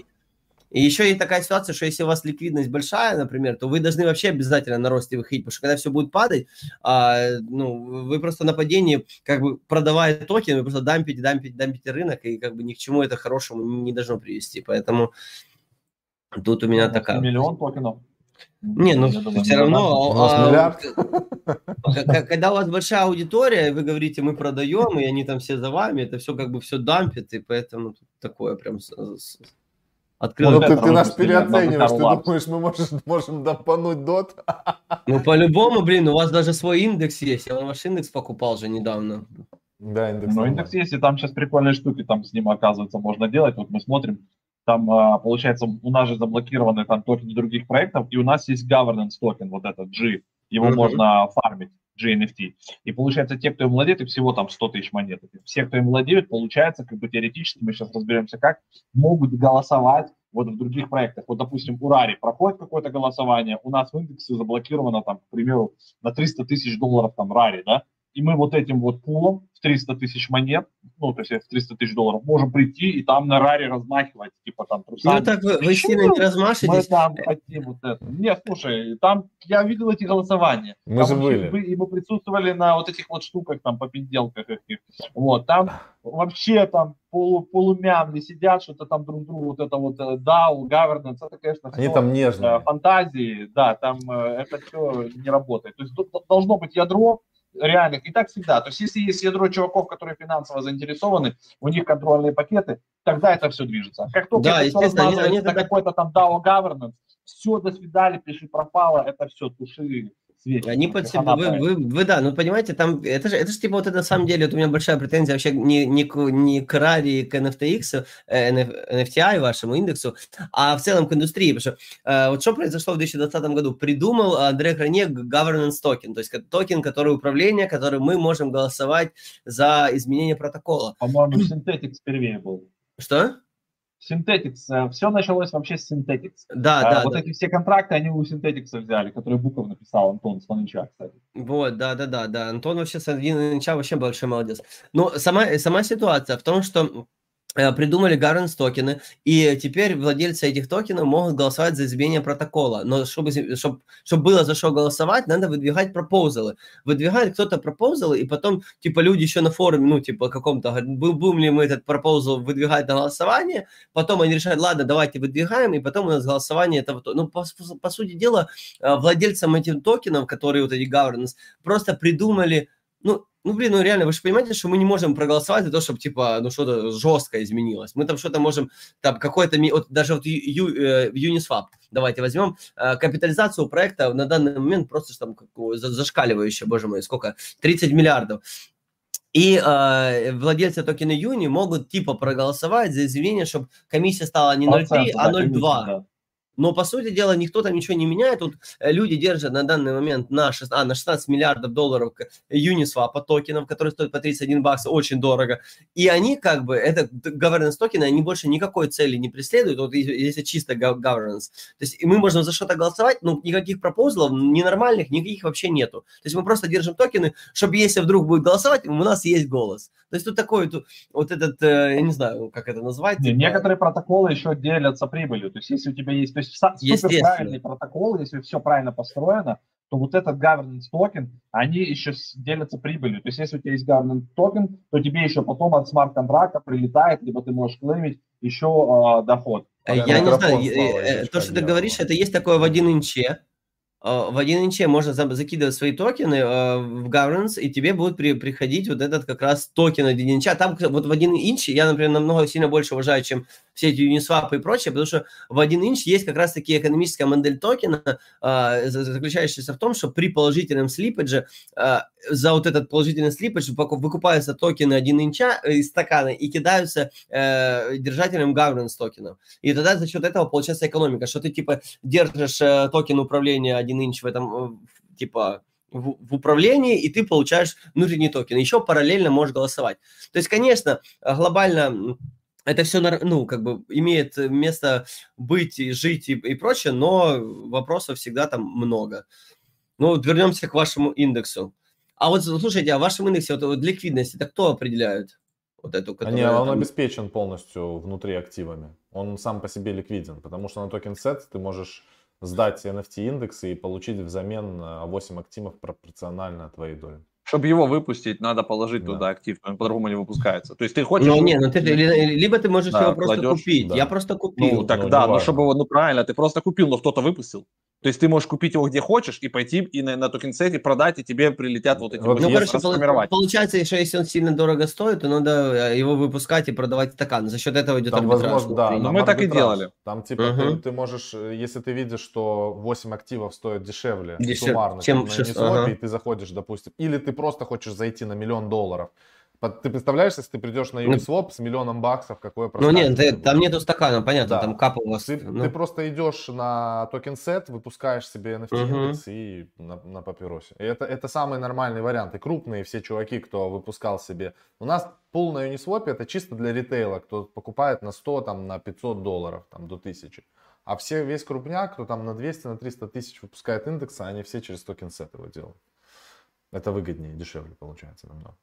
[SPEAKER 4] И еще есть такая ситуация, что если у вас ликвидность большая, например, то вы должны вообще обязательно на росте выходить, потому что когда все будет падать, а, ну, вы просто на падении, как бы продавая токен, вы просто дампите, дампите, дампите рынок, и как бы ни к чему это хорошему не должно привести. Поэтому тут у меня такая...
[SPEAKER 3] Миллион токенов.
[SPEAKER 4] Не, ну думаю, все равно, а, а, когда у вас большая аудитория, вы говорите, мы продаем, и они там все за вами, это все как бы все дампит, и поэтому такое прям
[SPEAKER 1] Открыл ну, ты, ты нас переоцениваешь, ты думаешь, мы можем, можем дампануть дот?
[SPEAKER 4] Ну, по-любому, блин, у вас даже свой индекс есть, я ваш индекс покупал же недавно.
[SPEAKER 3] Да, индекс. Ну, индекс есть, и там сейчас прикольные штуки там с ним, оказывается, можно делать. Вот мы смотрим, там, а, получается, у нас же заблокированы там токены других проектов, и у нас есть governance токен, вот этот G, его mm-hmm. можно фармить. GNFT. И получается, те, кто им владеет, и всего там 100 тысяч монет. Все, кто им владеют, получается, как бы теоретически, мы сейчас разберемся как, могут голосовать вот в других проектах. Вот, допустим, у Рари проходит какое-то голосование, у нас в индексе заблокировано, там, к примеру, на 300 тысяч долларов там Рари, да, и мы вот этим вот пулом в 300 тысяч монет, ну, то есть в 300 тысяч долларов, можем прийти и там на раре размахивать, типа там
[SPEAKER 4] трусами. Ну, так вы, вы сильно не размашитесь. Мы
[SPEAKER 3] там хотим вот это. Нет, слушай, там я видел эти голосования. Мы там же были. И мы присутствовали на вот этих вот штуках, там, по пинделках этих. Вот, там вообще там полу, полумямли сидят, что-то там друг другу, вот это вот э, DAO, governance, это, конечно,
[SPEAKER 1] Они там нежные.
[SPEAKER 3] Э, фантазии, да, там э, это все не работает. То есть должно быть ядро, реальных. И так всегда. То есть, если есть ядро чуваков, которые финансово заинтересованы, у них контрольные пакеты, тогда это все движется. Как только да, это все они, они на какой-то там DAO governance, все, до свидания, пиши пропало, это все, туши
[SPEAKER 4] светит. Они под себя, вы, вы, вы, да, ну понимаете, там, это же, это же типа вот это на самом деле, вот у меня большая претензия вообще не, не, не к Rari, к NFTX, э, NFTI вашему индексу, а в целом к индустрии, потому что э, вот что произошло в 2020 году, придумал Андре Кронье governance токен, то есть токен, который управление, который мы можем голосовать за изменение протокола.
[SPEAKER 3] По-моему, Synthetics первее был.
[SPEAKER 4] Что?
[SPEAKER 3] Synthetics, э, все началось вообще с Synthetics.
[SPEAKER 4] Да, а, да.
[SPEAKER 3] Вот
[SPEAKER 4] да.
[SPEAKER 3] эти все контракты, они у Synthetics взяли, которые Буков написал Антон с 1inch а, кстати.
[SPEAKER 4] Вот, да, да, да, да. Антон вообще Слонича вообще большой молодец. Но сама, сама ситуация в том, что придумали governance токены, и теперь владельцы этих токенов могут голосовать за изменение протокола. Но чтобы, чтобы, чтобы было за что голосовать, надо выдвигать пропозалы. Выдвигает кто-то пропозалы, и потом, типа, люди еще на форуме, ну, типа, каком-то, будем ли мы этот пропозал выдвигать на голосование, потом они решают, ладно, давайте выдвигаем, и потом у нас голосование этого. Ну, по, по сути дела, э, владельцам этих токенов, которые вот эти governance, просто придумали, ну, ну, блин, ну реально, вы же понимаете, что мы не можем проголосовать за то, чтобы, типа, ну, что-то жестко изменилось. Мы там что-то можем, там, какой-то, вот даже вот Ю, э, Uniswap, давайте возьмем, э, капитализацию проекта на данный момент просто там зашкаливающая, боже мой, сколько, 30 миллиардов. И э, владельцы токена Юни могут типа проголосовать за изменение, чтобы комиссия стала не 0,3, а 0,2. Да. Но, по сути дела, никто там ничего не меняет. Тут э, люди держат на данный момент на, 6, а, на 16 миллиардов долларов Uniswap токенов, которые стоят по 31 бакса, очень дорого. И они как бы, это governance токены, они больше никакой цели не преследуют, вот если чисто governance. То есть мы можем за что-то голосовать, но никаких пропозалов, ненормальных, никаких вообще нету. То есть мы просто держим токены, чтобы если вдруг будет голосовать, у нас есть голос. То есть тут такой тут, вот этот, э, я не знаю, как это назвать.
[SPEAKER 5] Типа... Некоторые протоколы еще делятся прибылью. То есть если у тебя есть, есть супер правильный протокол, если все правильно построено, то вот этот governance токен, они еще делятся прибылью. То есть если у тебя есть governance токен, то тебе еще потом от смарт-контракта прилетает, либо ты можешь клеймить еще э, доход.
[SPEAKER 4] Я не знаю, э, э, то, что ты говоришь, это есть такое в один inch е, а, в один inch е можно закидывать свои токены а, в governance, и тебе будет при, приходить вот этот как раз токен один inch а. Там вот в один inch я, например, намного сильно больше уважаю, чем все эти Uniswap и прочее, потому что в один inch есть как раз таки экономическая модель токена, э, заключающаяся в том, что при положительном slippage е э, за вот этот положительный slippage выкупаются токены 1 inch а из стакана и кидаются э, держателям governance токенов. И тогда за счет этого получается экономика, что ты типа держишь э, токен управления 1 inch в этом э, типа в, в управлении, и ты получаешь внутренний токен. Еще параллельно можешь голосовать. То есть, конечно, глобально это все, ну, как бы имеет место быть и жить и, и прочее, но вопросов всегда там много. Ну, вот вернемся к вашему индексу. А вот слушайте, а в вашем индексе вот, вот ликвидность, это кто определяет? Вот эту,
[SPEAKER 1] которая, Не, он там... обеспечен полностью внутри активами. Он сам по себе ликвиден, потому что на токен сет ты можешь сдать NFT индексы и получить взамен 8 активов пропорционально твоей доли.
[SPEAKER 5] Чтобы его выпустить, надо положить да. туда актив, он по-другому не выпускается. То есть ты хочешь... Ну,
[SPEAKER 4] не, ну ты, либо ты можешь да, его просто кладешь, купить. Да. Я просто купил.
[SPEAKER 5] Ну, так ну, да, ну чтобы его, ну правильно, ты просто купил, но кто-то выпустил. То есть ты можешь купить его где хочешь и пойти и на, на токенсете продать, и тебе прилетят вот эти
[SPEAKER 4] вот Ну, короче, получается, что если он сильно дорого стоит, то надо э, его выпускать и продавать стакан. За счет этого идет
[SPEAKER 1] там, арбитраж. Возможно, да,
[SPEAKER 5] ну, мы так и делали.
[SPEAKER 1] Там типа uh-huh. ты, ты можешь, э, если ты видишь, что 8 активов стоят дешевле, Дешев... суммарно, чем, чем на Uniswap, ага. и ты заходишь, допустим, или ты просто хочешь зайти на миллион долларов, ты представляешь, если ты придешь на Uniswap ну, с миллионом баксов, какое.
[SPEAKER 4] Ну нет, ты, там нету стакана, понятно, да. там капа у вас.
[SPEAKER 1] Ты, ну. ты просто идешь на токен сет, выпускаешь себе NFT индекс угу. и на, на папиросе. И это, это самый нормальный вариант. И крупные все чуваки, кто выпускал себе. У нас пул на Uniswap это чисто для ритейла, кто покупает на 100, там, на 500 долларов, там, до 1000. А все, весь крупняк, кто там на 200, на 300 тысяч выпускает индексы, они все через Token Set его делают. Это выгоднее, дешевле получается намного.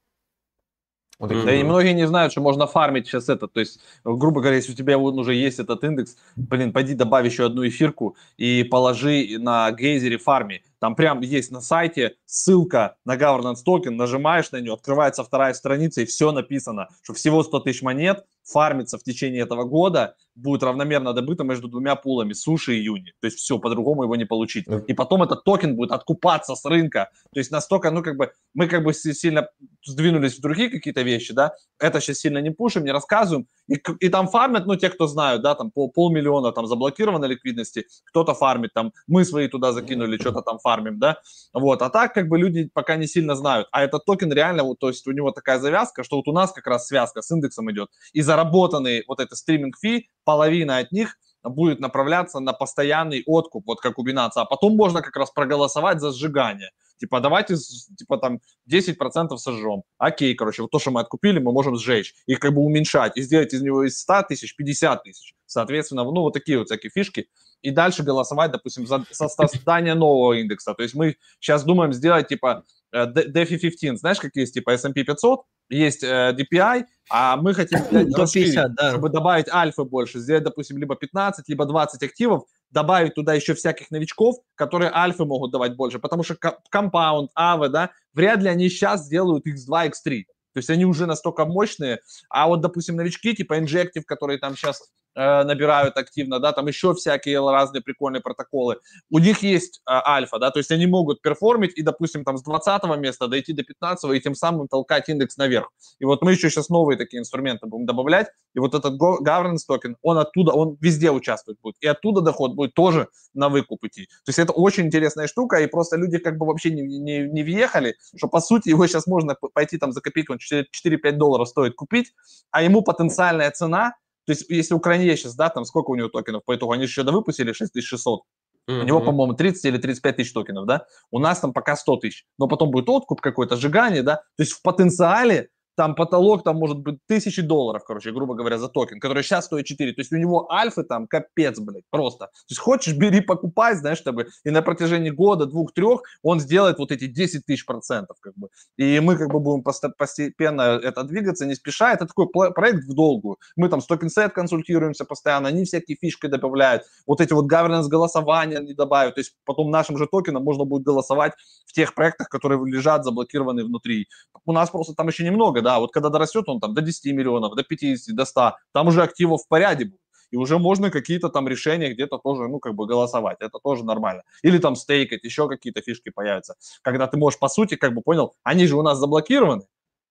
[SPEAKER 5] Вот mm-hmm. Да и многие не знают, что можно фармить сейчас это. То есть, грубо говоря, если у тебя уже есть этот индекс, блин, пойди добавь еще одну эфирку и положи на Geyser е фарми. Там прям есть на сайте ссылка на governance токен, нажимаешь на нее, открывается вторая страница и все написано, что всего 100 тысяч монет фармится в течение этого года, будет равномерно добыто между двумя пулами, суши и Uni. То есть все, по-другому его не получить. И потом этот токен будет откупаться с рынка. То есть настолько, ну как бы, мы как бы сильно сдвинулись в другие какие-то вещи, да, это сейчас сильно не пушим, не рассказываем, и, и там фармят, ну, те, кто знают, да, там пол, полмиллиона там заблокировано ликвидности, кто-то фармит, там, мы свои туда закинули, что-то там фармим, да, вот, а так, как бы, люди пока не сильно знают, а этот токен реально, вот, то есть у него такая завязка, что вот у нас как раз связка с индексом идет, и заработанный вот это streaming fee, половина от них будет направляться на постоянный откуп, вот как у Binance, а потом можно как раз проголосовать за сжигание. Типа, давайте, типа, там, 10% сожжем. Окей, короче, вот то, что мы откупили, мы можем сжечь. Их как бы уменьшать и сделать из него из 100 тысяч 50 тысяч. Соответственно, ну, вот такие вот всякие фишки. И дальше голосовать, допустим, за, создание нового индекса. То есть мы сейчас думаем сделать, типа, DeFi 15, знаешь, какие есть, типа S&P 500, есть DPI, а мы хотим <laughs> расширить, да. чтобы добавить альфа больше, сделать, допустим, либо 15, либо 20 активов, добавить туда еще всяких новичков, которые альфы могут давать больше, потому что Compound, AVE, да, вряд ли они сейчас сделают X2, X3. То есть они уже настолько мощные, а вот, допустим, новички типа Injective, которые там сейчас Э, набирают активно, да, там еще всякие разные прикольные протоколы. У них есть э, альфа, да, то есть они могут перформить и, допустим, там с 20 места дойти до 15 и тем самым толкать индекс наверх. И вот мы еще сейчас новые такие инструменты будем добавлять, и вот этот governance токен, он оттуда, он везде участвует будет, и оттуда доход будет тоже на выкуп идти. То есть это очень интересная штука, и просто люди как бы вообще не, не, не въехали, что по сути его сейчас можно пойти там за копейку, 4-5 долларов стоит купить, а ему потенциальная цена то есть, если у Кранье сейчас, да, там сколько у него токенов по итогу, они еще выпустили 6600. Mm-hmm. У него, по-моему, 30 или 35 тысяч токенов, да? У нас там пока 100 тысяч. Но потом будет откуп какой-то, сжигание, да? То есть в потенциале там потолок там может быть тысячи долларов, короче, грубо говоря, за токен, который сейчас стоит 4. То есть у него альфы там капец, блядь, просто. То есть хочешь, бери, покупай, знаешь, чтобы и на протяжении года, двух, трех он сделает вот эти 10 тысяч процентов, как бы. И мы как бы будем постепенно это двигаться, не спеша. Это такой проект в долгую. Мы там с Token Set консультируемся постоянно, они всякие фишки добавляют. Вот эти вот governance голосования они добавят. То есть потом нашим же токеном можно будет голосовать в тех проектах, которые лежат заблокированы внутри. У нас просто там еще немного да, вот когда дорастет он там до 10 миллионов, до 50, до 100, там уже активов в порядке будет. И уже можно какие-то там решения где-то тоже, ну, как бы голосовать. Это тоже нормально. Или там стейкать, еще какие-то фишки появятся. Когда ты можешь, по сути, как бы понял, они же у нас заблокированы,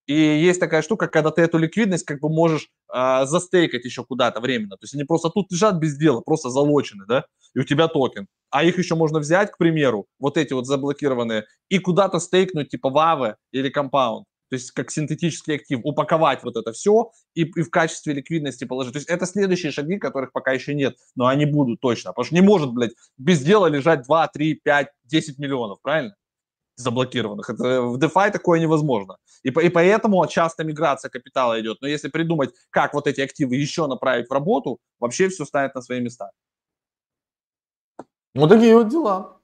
[SPEAKER 5] и есть такая штука, когда ты эту ликвидность как бы можешь э, застейкать еще куда-то временно. То есть они просто тут лежат без дела, просто залочены, да, и у тебя токен. А их еще можно взять, к примеру, вот эти вот заблокированные, и куда-то стейкнуть типа Вавы или Compound то есть как синтетический актив, упаковать вот это все и, и в качестве ликвидности положить. То есть это следующие шаги, которых пока еще нет, но они будут точно. Потому что не может, блядь, без дела лежать 2, 3, 5, 10 миллионов, правильно? заблокированных. Это, в DeFi такое невозможно. И, и поэтому часто миграция капитала идет. Но если придумать, как вот эти активы еще направить в работу, вообще все станет на свои места.
[SPEAKER 1] Вот такие вот дела.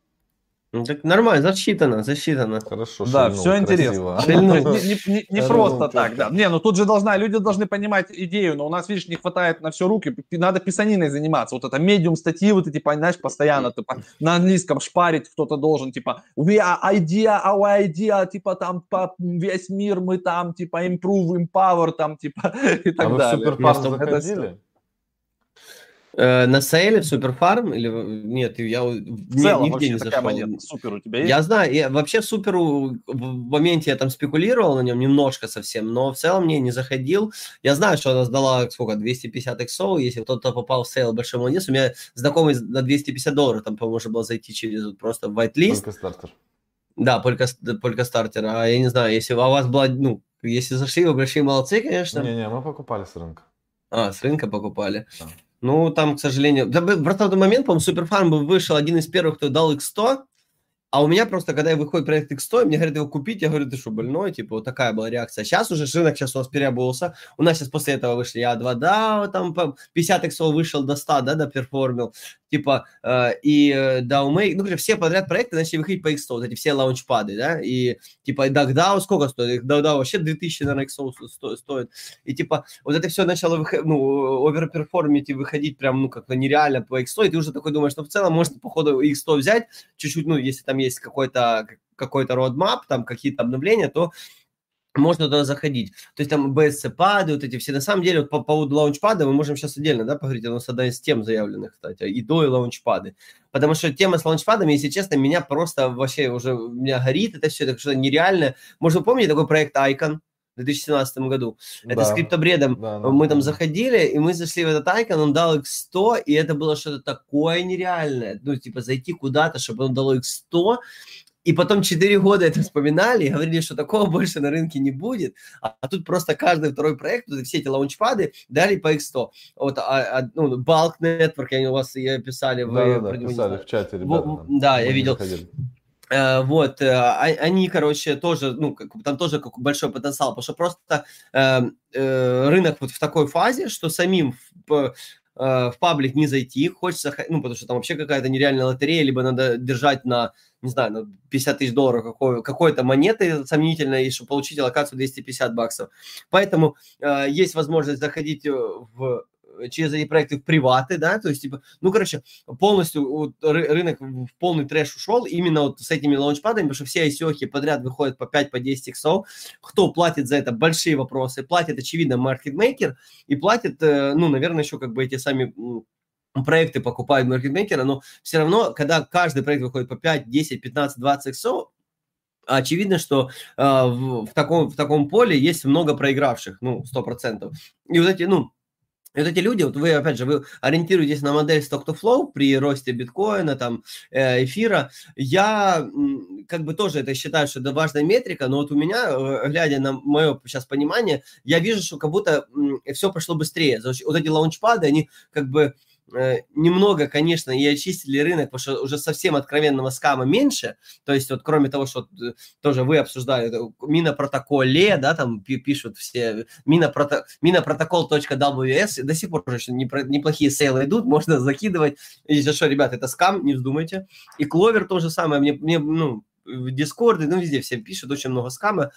[SPEAKER 4] Ну, так нормально, засчитано, засчитано.
[SPEAKER 1] Хорошо,
[SPEAKER 5] Да, все интересно. <laughs> Не, не, не, не просто так, да. Не, ну тут же должна, люди должны понимать идею, но у нас, видишь, не хватает на все руки, надо писаниной заниматься. Вот это медиум статьи, вот эти, понимаешь, постоянно типа, на английском шпарить кто-то должен, типа, we are idea, our idea, типа там по весь мир мы там, типа improve, empower, там, типа <laughs> и так
[SPEAKER 1] а
[SPEAKER 5] далее.
[SPEAKER 1] Вы в Суперпарк заходили?
[SPEAKER 4] Э, на сейле в SuperFarm или нет, я
[SPEAKER 5] в целом, нигде не зашел. Монета. Супер у тебя есть?
[SPEAKER 4] Я знаю, я вообще в Суперу в моменте я там спекулировал на нем немножко совсем, но в целом не не заходил. Я знаю, что она сдала сколько 250 иксов, если кто-то попал в sale большой молодец. У меня знакомый на 250 долларов там, по-моему, можно было зайти через просто whitelist.
[SPEAKER 1] Polkastarter.
[SPEAKER 4] Да, только, Polkastarter. А я не знаю, если у вас была, ну, если зашли, вы большие молодцы, конечно.
[SPEAKER 1] Не-не, мы покупали с рынка.
[SPEAKER 4] А, с рынка покупали. Да. Ну, там, к сожалению... Да, в тот момент, по-моему, Суперфарм вышел один из первых, кто дал X100, а у меня просто, когда выходит проект X100, мне говорят его купить, я говорю, ты что, больной? Типа, вот такая была реакция. Сейчас уже рынок сейчас у нас переобулся. У нас сейчас после этого вышли я 2 да, там 50 X вышел до 100, да, доперформил типа, э, и э, DAO ну, все подряд проекты начали выходить по X100, вот эти все лаунчпады, да, и, типа, DAO сколько стоит? DAO вообще 2000, наверное, X100 стоит, и, типа, вот это все начало, выходить, ну, оверперформить и выходить прям, ну, как-то нереально по X100, и ты уже такой думаешь, ну, в целом, можно, походу, X100 взять, чуть-чуть, ну, если там есть какой-то какой-то roadmap, там какие-то обновления, то можно туда заходить. То есть там BSC-пады, вот эти все. На самом деле, вот по поводу лаунчпада мы можем сейчас отдельно да, поговорить. У нас одна из тем заявленных, кстати, и до, и лаунчпады. Потому что тема с лаунчпадами, если честно, меня просто вообще уже, меня горит это все, это что-то нереальное. Может, вы помните такой проект Icon? в 2017 году. Да. Это с криптобредом. Да, да, мы там да. заходили, и мы зашли в этот Icon, он дал X100, и это было что-то такое нереальное. Ну, типа, зайти куда-то, чтобы он дал X100, и потом 4 года это вспоминали и говорили, что такого больше на рынке не будет. А, а тут просто каждый второй проект, вот все эти лаунчпады дали по X100. Вот, а, а, ну, Bulk Network, они у вас ее писали.
[SPEAKER 1] Да, вы, да, да, писали в чате, ребята.
[SPEAKER 4] Во, да, я видел. Uh, вот, uh, они, короче, тоже, ну, как, там тоже как большой потенциал, потому что просто uh, рынок вот в такой фазе, что самим э, в паблик не зайти, хочется, ну, потому что там вообще какая-то нереальная лотерея, либо надо держать на, не знаю, на 50 тысяч долларов какой, какой-то монеты сомнительной, и чтобы получить локацию 250 баксов. Поэтому э, есть возможность заходить в через эти проекты в приваты, да, то есть, типа, ну, короче, полностью вот, рынок в полный трэш ушел именно вот с этими лаунчпадами, потому что все ICO подряд выходят по 5, по 10 иксов. Кто платит за это? Большие вопросы. Платит, очевидно, маркетмейкер и платит, э, ну, наверное, еще как бы эти сами проекты покупают маркетмейкера, но все равно, когда каждый проект выходит по 5, 10, 15, 20 иксов, очевидно, что э, в, в, таком, в таком поле есть много проигравших, ну, 100%. И вот эти, ну, и вот эти люди, вот вы, опять же, вы ориентируетесь на модель stock-to-flow при росте биткоина, там, э, эфира. Я как бы тоже это считаю, что это важная метрика, но вот у меня, э, глядя на мое сейчас понимание, я вижу, что как будто все пошло быстрее. Вот эти лаунчпады, они как бы немного, конечно, и очистили рынок, потому что уже совсем откровенного скама меньше. То есть вот кроме того, что э, тоже вы обсуждали, минопротоколе, да, там пишут все, минопрото, минопротокол.ws, до сих пор уже неплохие сейлы идут, можно закидывать. Если что, ребята, это скам, не вздумайте. И Кловер тоже самое, мне, мне ну, в Дискорде, ну, везде все пишут, очень много скама.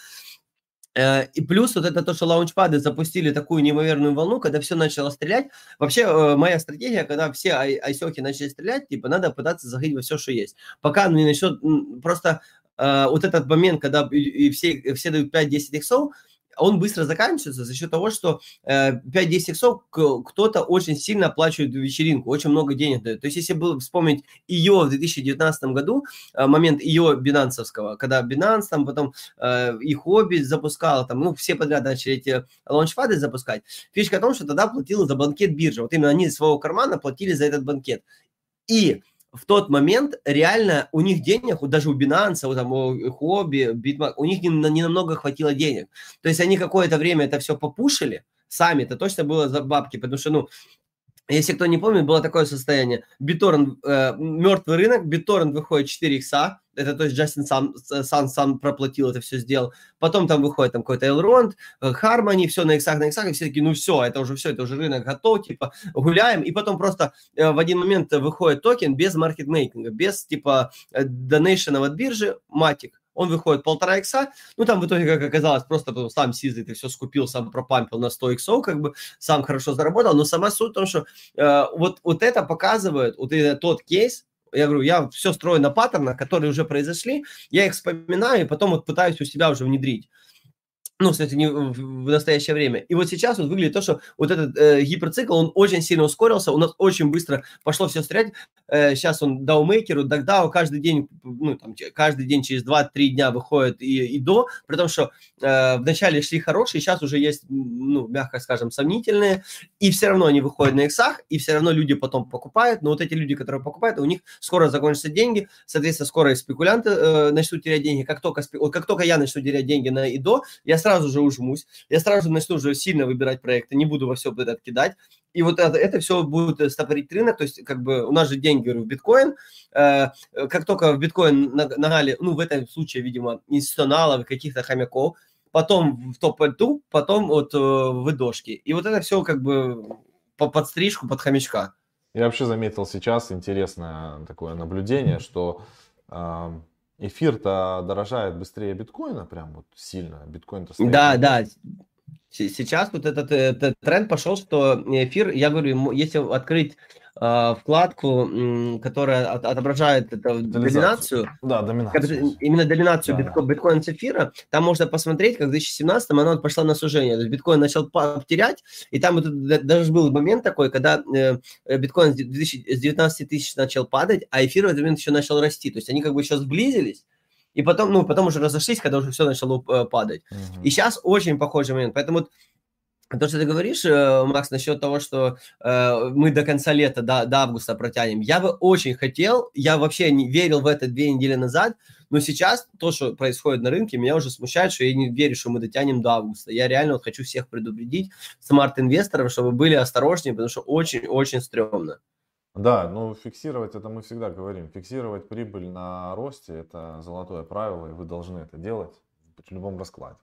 [SPEAKER 4] Э, и плюс вот это то, что лаунчпады запустили такую неимоверную волну, когда все начало стрелять. Вообще э, моя стратегия, когда все айсеки начали стрелять, типа надо пытаться заходить во все, что есть. Пока не начнет просто э, вот этот момент, когда и все, все дают 5-10 иксов, он быстро заканчивается за счет того, что э, 5-10 иксов кто-то очень сильно оплачивает вечеринку, очень много денег дает. То есть, если было вспомнить ее в 2019 году, э, момент ее бинансовского, когда Binance, там потом э, и Хобби запускал, там, ну, все подряд начали эти лаунчпады запускать. Фишка в том, что тогда платила за банкет биржа. Вот именно они из своего кармана платили за этот банкет. И в тот момент реально у них денег, даже у Binance, у, там, у Хобби, Bitmark, у них не, не намного хватило денег. То есть они какое-то время это все попушили, сами, это точно было за бабки, потому что, ну, если кто не помнит, было такое состояние. BitTorrent, э, мертвый рынок, BitTorrent выходит 4 икса, это то есть Джастин сам, сам, сам проплатил это все сделал. Потом там выходит там какой-то Elrond, э, Harmony, все на иксах, на иксах, и все такие, ну все, это уже все, это уже рынок готов, типа гуляем. И потом просто э, в один момент выходит токен без маркетмейкинга, без типа донейшенов от биржи, матик он выходит полтора икса, ну там в итоге, как оказалось, просто сам Сизый ты все скупил, сам пропампил на 100 иксов, как бы сам хорошо заработал, но сама суть в том, что э, вот, вот это показывает, вот это тот кейс, я говорю, я все строю на паттернах, которые уже произошли, я их вспоминаю и потом вот пытаюсь у себя уже внедрить ну, кстати, не в настоящее время. И вот сейчас вот выглядит то, что вот этот э, гиперцикл, он очень сильно ускорился, у нас очень быстро пошло все стрелять. Э, сейчас он даумейкеру, дагдау каждый день, ну, там, каждый день через 2-3 дня выходит и, и до, при том, что э, вначале шли хорошие, сейчас уже есть, ну, мягко скажем, сомнительные, и все равно они выходят на иксах, и все равно люди потом покупают, но вот эти люди, которые покупают, у них скоро закончатся деньги, соответственно, скоро и спекулянты э, начнут терять деньги, как только, вот как только я начну терять деньги на ИДО, я сразу сразу же ужмусь, я сразу же начну уже сильно выбирать проекты, не буду во все это кидать. И вот это, это все будет э, стопорить рынок, то есть как бы у нас же деньги говорю, в биткоин, э, как только в биткоин нагнали, ну в этом случае, видимо, институционалов, каких-то хомяков, потом в топ-2, потом вот э, в дошки. И вот это все как бы по подстрижку, под хомячка.
[SPEAKER 1] Я вообще заметил сейчас интересное такое наблюдение, что э, эфир-то дорожает быстрее биткоина, прям вот сильно. Биткоин-то
[SPEAKER 4] стоит. Да, да. Сейчас вот этот, этот тренд пошел, что эфир, я говорю, если открыть вкладку, которая от, отображает это, доминацию,
[SPEAKER 1] да, доминацию.
[SPEAKER 4] именно доминацию да, битко, да. биткоин с эфира, там можно посмотреть, как в 2017 она пошла на сужение. То есть биткоин начал терять, и там вот, даже был момент такой, когда э, биткоин с 19 тысяч начал падать, а эфир в этот момент еще начал расти. То есть они как бы сейчас сблизились, и потом, ну, потом уже разошлись, когда уже все начало э, падать. Uh-huh. И сейчас очень похожий момент. Поэтому вот то, что ты говоришь, э, Макс, насчет того, что э, мы до конца лета, до, до августа протянем, я бы очень хотел, я вообще не верил в это две недели назад, но сейчас то, что происходит на рынке, меня уже смущает, что я не верю, что мы дотянем до августа. Я реально вот хочу всех предупредить, смарт-инвесторов, чтобы были осторожнее, потому что очень-очень стрёмно.
[SPEAKER 1] Да, ну фиксировать это мы всегда говорим. Фиксировать прибыль на росте – это золотое правило, и вы должны это делать в любом раскладе.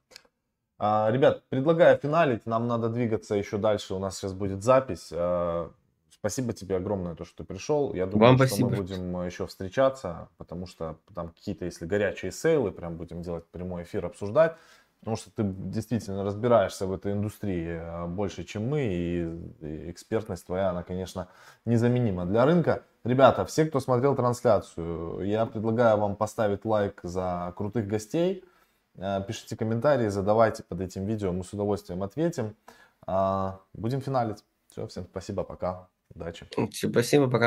[SPEAKER 1] А, ребят, предлагаю финалить. Нам надо двигаться еще дальше. У нас сейчас будет запись. А, Спасибо тебе огромное, то, что ты пришел. Я думаю,
[SPEAKER 4] Вам
[SPEAKER 1] что
[SPEAKER 4] спасибо.
[SPEAKER 1] мы будем еще встречаться, потому что там какие-то, если горячие сейлы, прям будем делать прямой эфир, обсуждать. Потому что ты действительно разбираешься в этой индустрии э, больше, чем мы, и экспертность твоя, она, конечно, незаменима для рынка. Ребята, все, кто смотрел трансляцию, я предлагаю вам поставить лайк за крутых гостей. Э, Пишите комментарии, задавайте под этим видео, мы с удовольствием ответим. А, Будем финалить. Все, всем спасибо, пока, удачи.
[SPEAKER 4] Спасибо, пока.